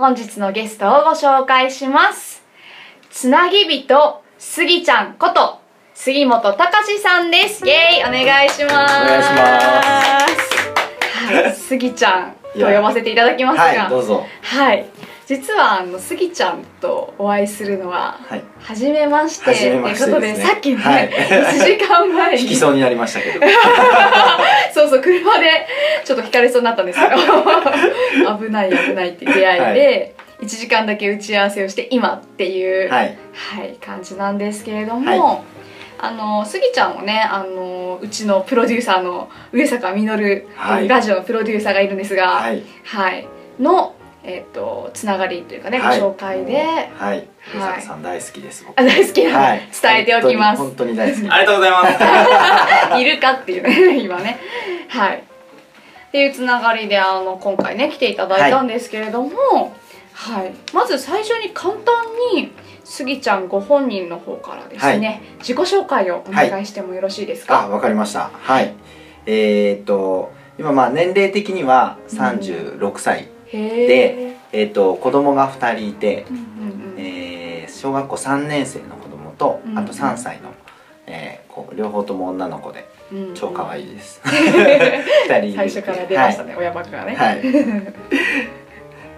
本日のゲストをご紹介します。つなぎ人スギちゃんこと杉本隆さんです。イエーイ。お願いします。お願いします。はい。スギちゃんと呼ばせていただきますが。はいどうぞ。はい実はあのスギちゃんとお会いするのははい。初めましてと初めいうことでねさっきね、はい1時間前に。引きそうになりましたけど。そうそう車でちょっと引かれそうになったんですけど。危ない危ないって出会い。で、1時間だけ打ち合わせをして今っていう、はい。はい、感じなんですけれども、はあのスギちゃんもねあのうちのプロデューサーの上坂実はい。ラジオのプロデューサーがいるんですが、はい。はい、の、えっとつながりというかね、はい。ご紹介で。はい。上坂さん大好きです僕。あ大好きはい。伝えておきます。本当に本当に大好き ありがとうございます。いるかっていうね 今ね。はい。っていうつながりであの今回ね来ていただいたんですけれども、はい。まず最初に簡単にスギちゃんご本人の方からですね、自己紹介をお願いしてもよろしいですか、あわかりました。はい。えーっと今まあ年齢的には36歳でえーっと子供が2人いてうんうんうん。えー小学校3年生の子供とうんあと3歳のえーこう両方とも女の子でうん超可愛いです。2人最初から出ましたね、親バカがね、はい、はい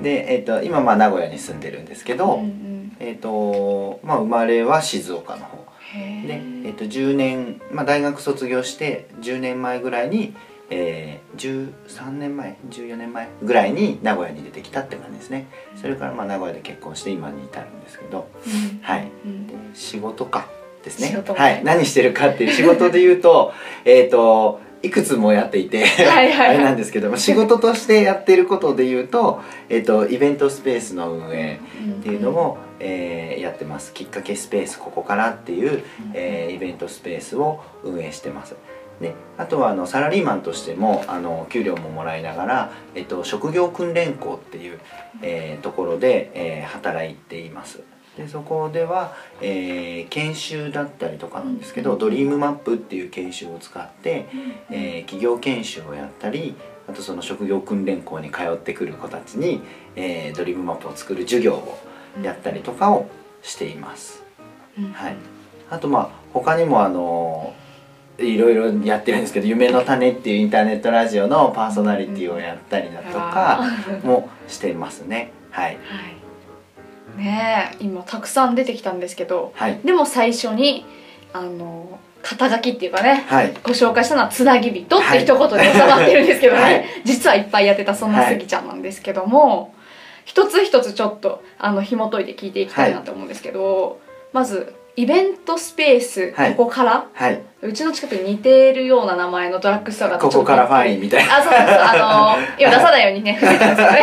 で、えっと今まあ名古屋に住んでるんですけど、うんうん。えっとまあ、生まれは静岡の方。へで、ええっと10年、まあ、大学卒業して10年前ぐらいに、えー、13年前14年前ぐらいに名古屋に出てきたって感じですね。それからまあ名古屋で結婚して今に至るんですけど。うん。はい。うん。で仕事かですね。はい、何してるかっていう仕事で言うと えっといくつもやっていてあれなんですけども仕事としてやってることで言うと、えっとイベントスペースの運営っていうのも、えーやってます。きっかけスペースここからっていう、えーイベントスペースを運営してますであとはあのサラリーマンとしてもあの給料ももらいながら、えっと、職業訓練校っていう、えーところで、えー働いています。でそこでは、えー研修だったりとかなんですけど、うん。ドリームマップっていう研修を使って、えー企業研修をやったりあとその職業訓練校に通ってくる子たちに、えードリームマップを作る授業をやったりとかをしています。うん。はい、あとまあ他にもあのいろいろやってるんですけど「夢の種」っていうインターネットラジオのパーソナリティをやったりだとかあもしていますね。はい、はい。ねえ今たくさん出てきたんですけどはい、でも最初にあの肩書きっていうかねはい、ご紹介したのは「つなぎ人」って一言で収まってるんですけどね、はい。実はいっぱいやってたそんなスギちゃんなんですけども、一つ一つちょっとあの紐解いて聞いていきたいなと思うんですけど、まずイベントスペース、はい。ここから？はい、うちの近くに似ているような名前のドラッグストアがここからファインみたいな。あそうそうそう。あの 今出さないようにね。伏せてますよね。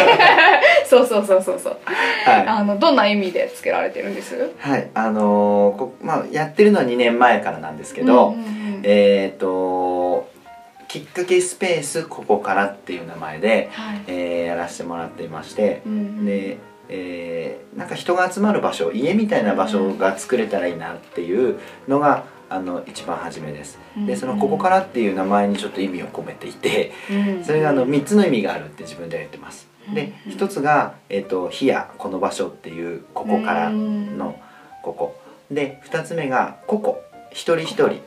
そうそうそうそう。そうはい。あのどんな意味でつけられてるんです？はい、あのーこまあやってるのは2年前からなんですけど、うんうんうん。えっ、ときっかけスペースここからっていう名前で、はい。えーやらせてもらっていまして、うんうん。で、えーなんか人が集まる場所家みたいな場所が作れたらいいなっていうのがあの一番初めです。でその「ここから」っていう名前にちょっと意味を込めていてうん。それがあの3つの意味があるって自分では言ってます。でうん。1つが「えー、と火やこの場所」っていう「ここから」の「ここ」で2つ目が「個々」一人一人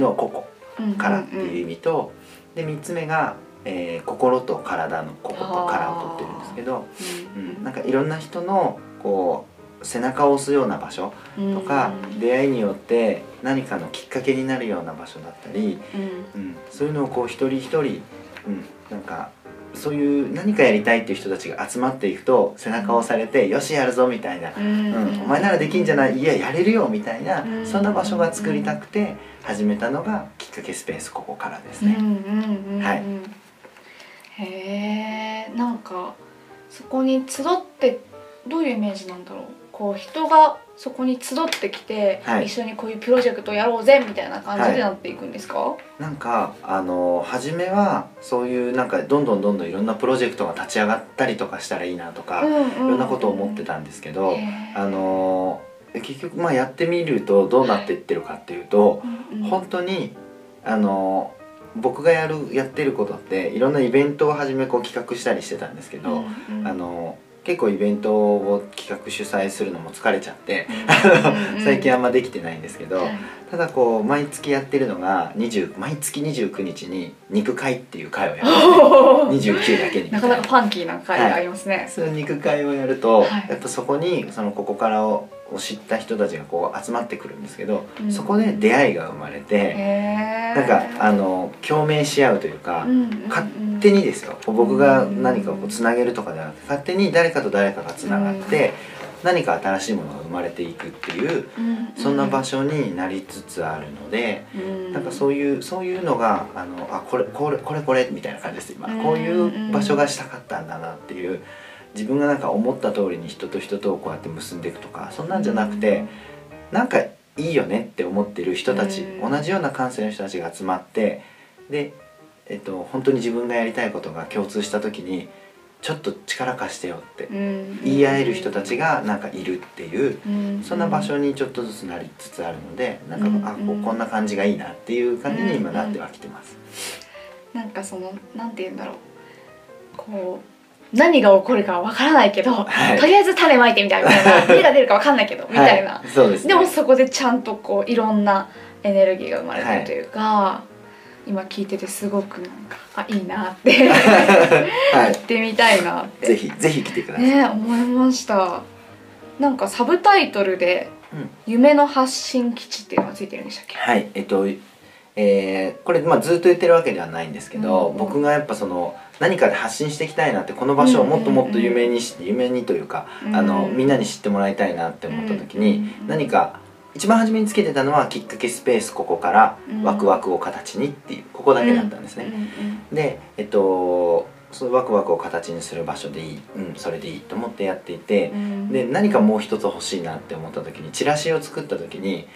の「個々」からっていう意味とで3つ目が、えー心と体の「ここと「から」を取ってるんですけど、うん、なんかいろんな人のこう背中を押すような場所うん。とか、出会いによって何かのきっかけになるような場所だったり、うん。うん、そういうのをこう一人一人、うん、なんかそういう何かやりたいっていう人たちが集まっていくと背中を押されて「よしやるぞ」みたいなううん。ん、お前ならできんじゃないいややれるよみたいな、うん。そんな場所が作りたくて始めたのがきっかけスペースここからですね。はいへえなんかそこに集ってどういうイメージなんだろう。こう人がそこに集ってきて、はい。一緒にこういうプロジェクトやろうぜみたいな感じでなっていくんですか、なんかあの初めはそういうなんかどんどんどんどんいろんなプロジェクトが立ち上がったりとかしたらいいなとか、いろんなことを思ってたんですけど、あの結局まあやってみるとどうなっていってるかっていうと、うんうん。本当にあの僕がやるやってることっていろんなイベントをはじめこう企画したりしてたんですけど、うんうん。あの結構イベントを企画主催するのも疲れちゃって、うん。うん。最近あんまできてないんですけど、はい。ただこう毎月やってるのが20毎月29日に肉会っていう会をやる。29だけに。なかなかファンキーな回がありますね、その肉会をやると、はい。やっぱそこにそのここからをを知った人たちがこう集まってくるんですけど、うん。そこで出会いが生まれて、なんかあの共鳴し合うというか、うんうんうん勝手にですよ。僕が何かをこうつなげるとかではなくて勝手に誰かと誰かがつながって、何か新しいものが生まれていくっていううんそんな場所になりつつあるので。うん。なんかそういうそういうのがあのあこれこれこれこれみたいな感じです今。うん。こういう場所がしたかったんだなっていう自分がなんか思った通りに人と人とをこうやって結んでいくとかそんなんじゃなくてなんかいいよねって思ってる人たちうん。同じような感性の人たちが集まってで、えっと、本当に自分がやりたいことが共通した時にちょっと力貸してよってうん。言い合える人たちがなんかいるっていううん。そんな場所にちょっとずつなりつつあるのでなんか、うん。あこうこんな感じがいいなっていう感じに今なってはきてます。なんかそのなんて言うんだろう。こう何が起こるかわからないけど、はい。とりあえず種まいてみたいみたいな 芽が出るかわかんないけどみたいな、はい、です、ね、でもそこでちゃんとこういろんなエネルギーが生まれてるというか、今聞いててすごくなんかあいいなって。行はってみたいなっい、て。ぜひぜひ来てください。ね思いました。なんかサブタイトルでうん「夢の発信基地」っていうのがついてるんでしたっけ？はい、えっと、えーこれ、まあ、ずっと言ってるわけではないんですけど、うん。僕がやっぱその何かで発信していきたいなってこの場所をもっともっと有名にして、有名にというか、あのみんなに知ってもらいたいなって思った時に、うん何か一番初めにつけてたのはきっかけスペースここからうん。ワクワクを形にっていうここだけだったんですね。でえっとそのワクワクを形にする場所でいい、うん、それでいいと思ってやっていて、で何かもう一つ欲しいなって思った時にチラシを作った時に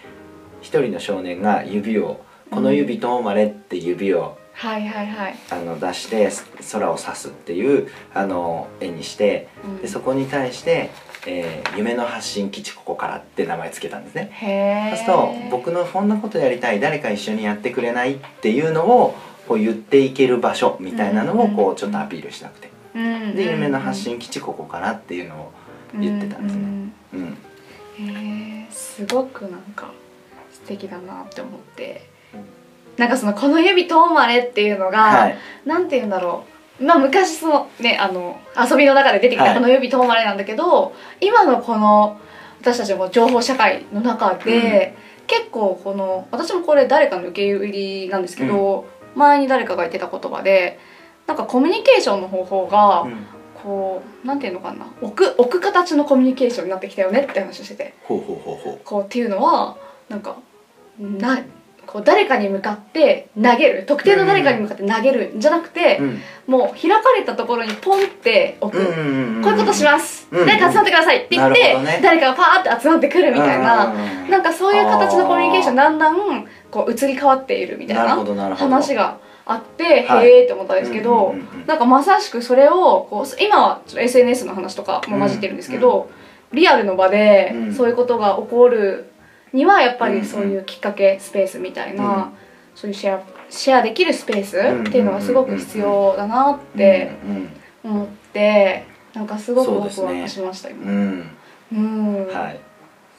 一人の少年が指を「この指とまれ」って指をはいはいはい、あの出して空を指すっていうあの絵にしてうん。でそこに対して、えー夢の発信基地ここから」って名前つけたんですね。そうすると僕のこんなことやりたい誰か一緒にやってくれないっていうのをこう言っていける場所みたいなのをこうちょっとアピールしたくて。で夢の発信基地ここからっていうのを言ってたんですね。うんうんへえすごくなんか素敵だなって思ってなんかその「この指とまれ」っていうのが、はい。なんて言うんだろう。まあ昔そのねあの遊びの中で出てきたはい。この指とまれなんだけど、今のこの私たちの情報社会の中で、結構この私もこれ誰かの受け売りなんですけど、前に誰かが言ってた言葉でなんかコミュニケーションの方法が、うん。こうなんていうのかな。置く置く形のコミュニケーションになってきたよねって話をしてて。こうっていうのはなんかなこう誰かに向かって投げる特定の誰かに向かって投げるんじゃなくて、うん。もう開かれたところにポンって置く、うんうんうんこういうことします、うん誰か集まってくださいって言って、ね。誰かがパーって集まってくるみたいな、うんなんかそういう形のコミュニケーションだんだんこう移り変わっているみたいな話があって、はい。へえって思ったんですけど、うんうんうんうん。なんかまさしくそれをこう今はちょっと SNS の話とかも混じってるんですけど、リアルの場でうん。そういうことが起こるにはやっぱりそういうきっかけスペースみたいな、うんそういうシェアシェアできるスペースっていうのがすごく必要だなってうん思ってなんかすごくワクワクしました、う今。ん。うん、はい。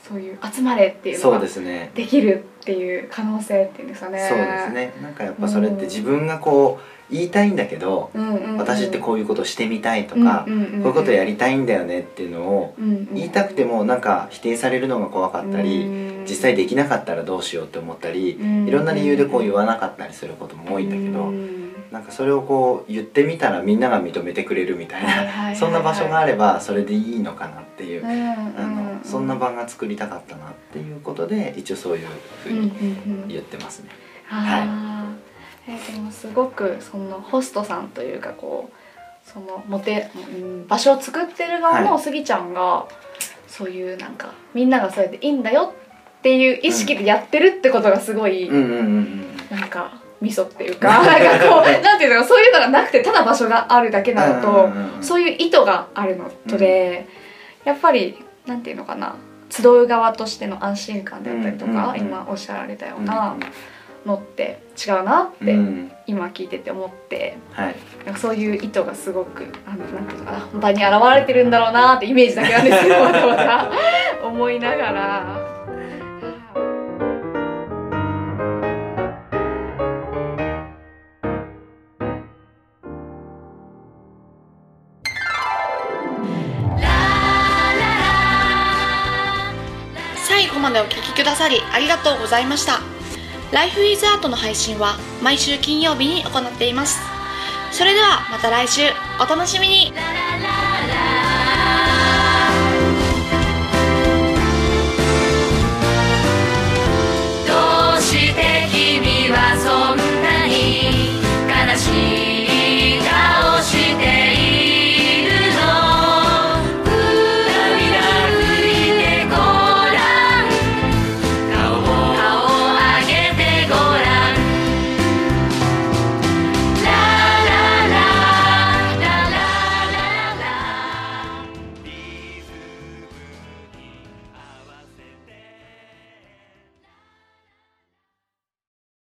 そういう集まれっていうのそうがですね。できるっていう可能性っていうんですかね。そうですね。なんかやっぱそれって自分がこう言いたいんだけど私ってこういうことしてみたいとかこういうことやりたいんだよねっていうのを言いたくてもなんか否定されるのが怖かったり実際できなかったらどうしようって思ったりうん。いろんな理由でこう言わなかったりすることも多いんだけどうん。なんかそれをこう言ってみたらみんなが認めてくれるみたいはいはいはいはない。そんな場所があればそれでいいのかなっていうあのそんな場が作りたかったなっていうことで一応そういうふうに言ってますね。あー。えーでもすごくそのホストさんというかこうそのモテ、うん、場所を作ってる側のはスギちゃんがそういうなんかみんながそれでいいんだよっていう意識でやってるってことがすごい、なんか味噌っていうか なんかこうなんていうのそういうのがなくてただ場所があるだけなのと、そういう意図があるのとで、やっぱりなんていうのかな集う側としての安心感であったりとか、今おっしゃられたようなのって違うなって、うん。今聞いてて思ってはい。なんかそういう意図がすごくあのなんていうのかな場に現れてるんだろうなってイメージだけなんですけどまだまだ。思いながら。までお聴きくださりありがとうございました。Life is Art の配信は毎週金曜日に行っています。それではまた来週お楽しみにララ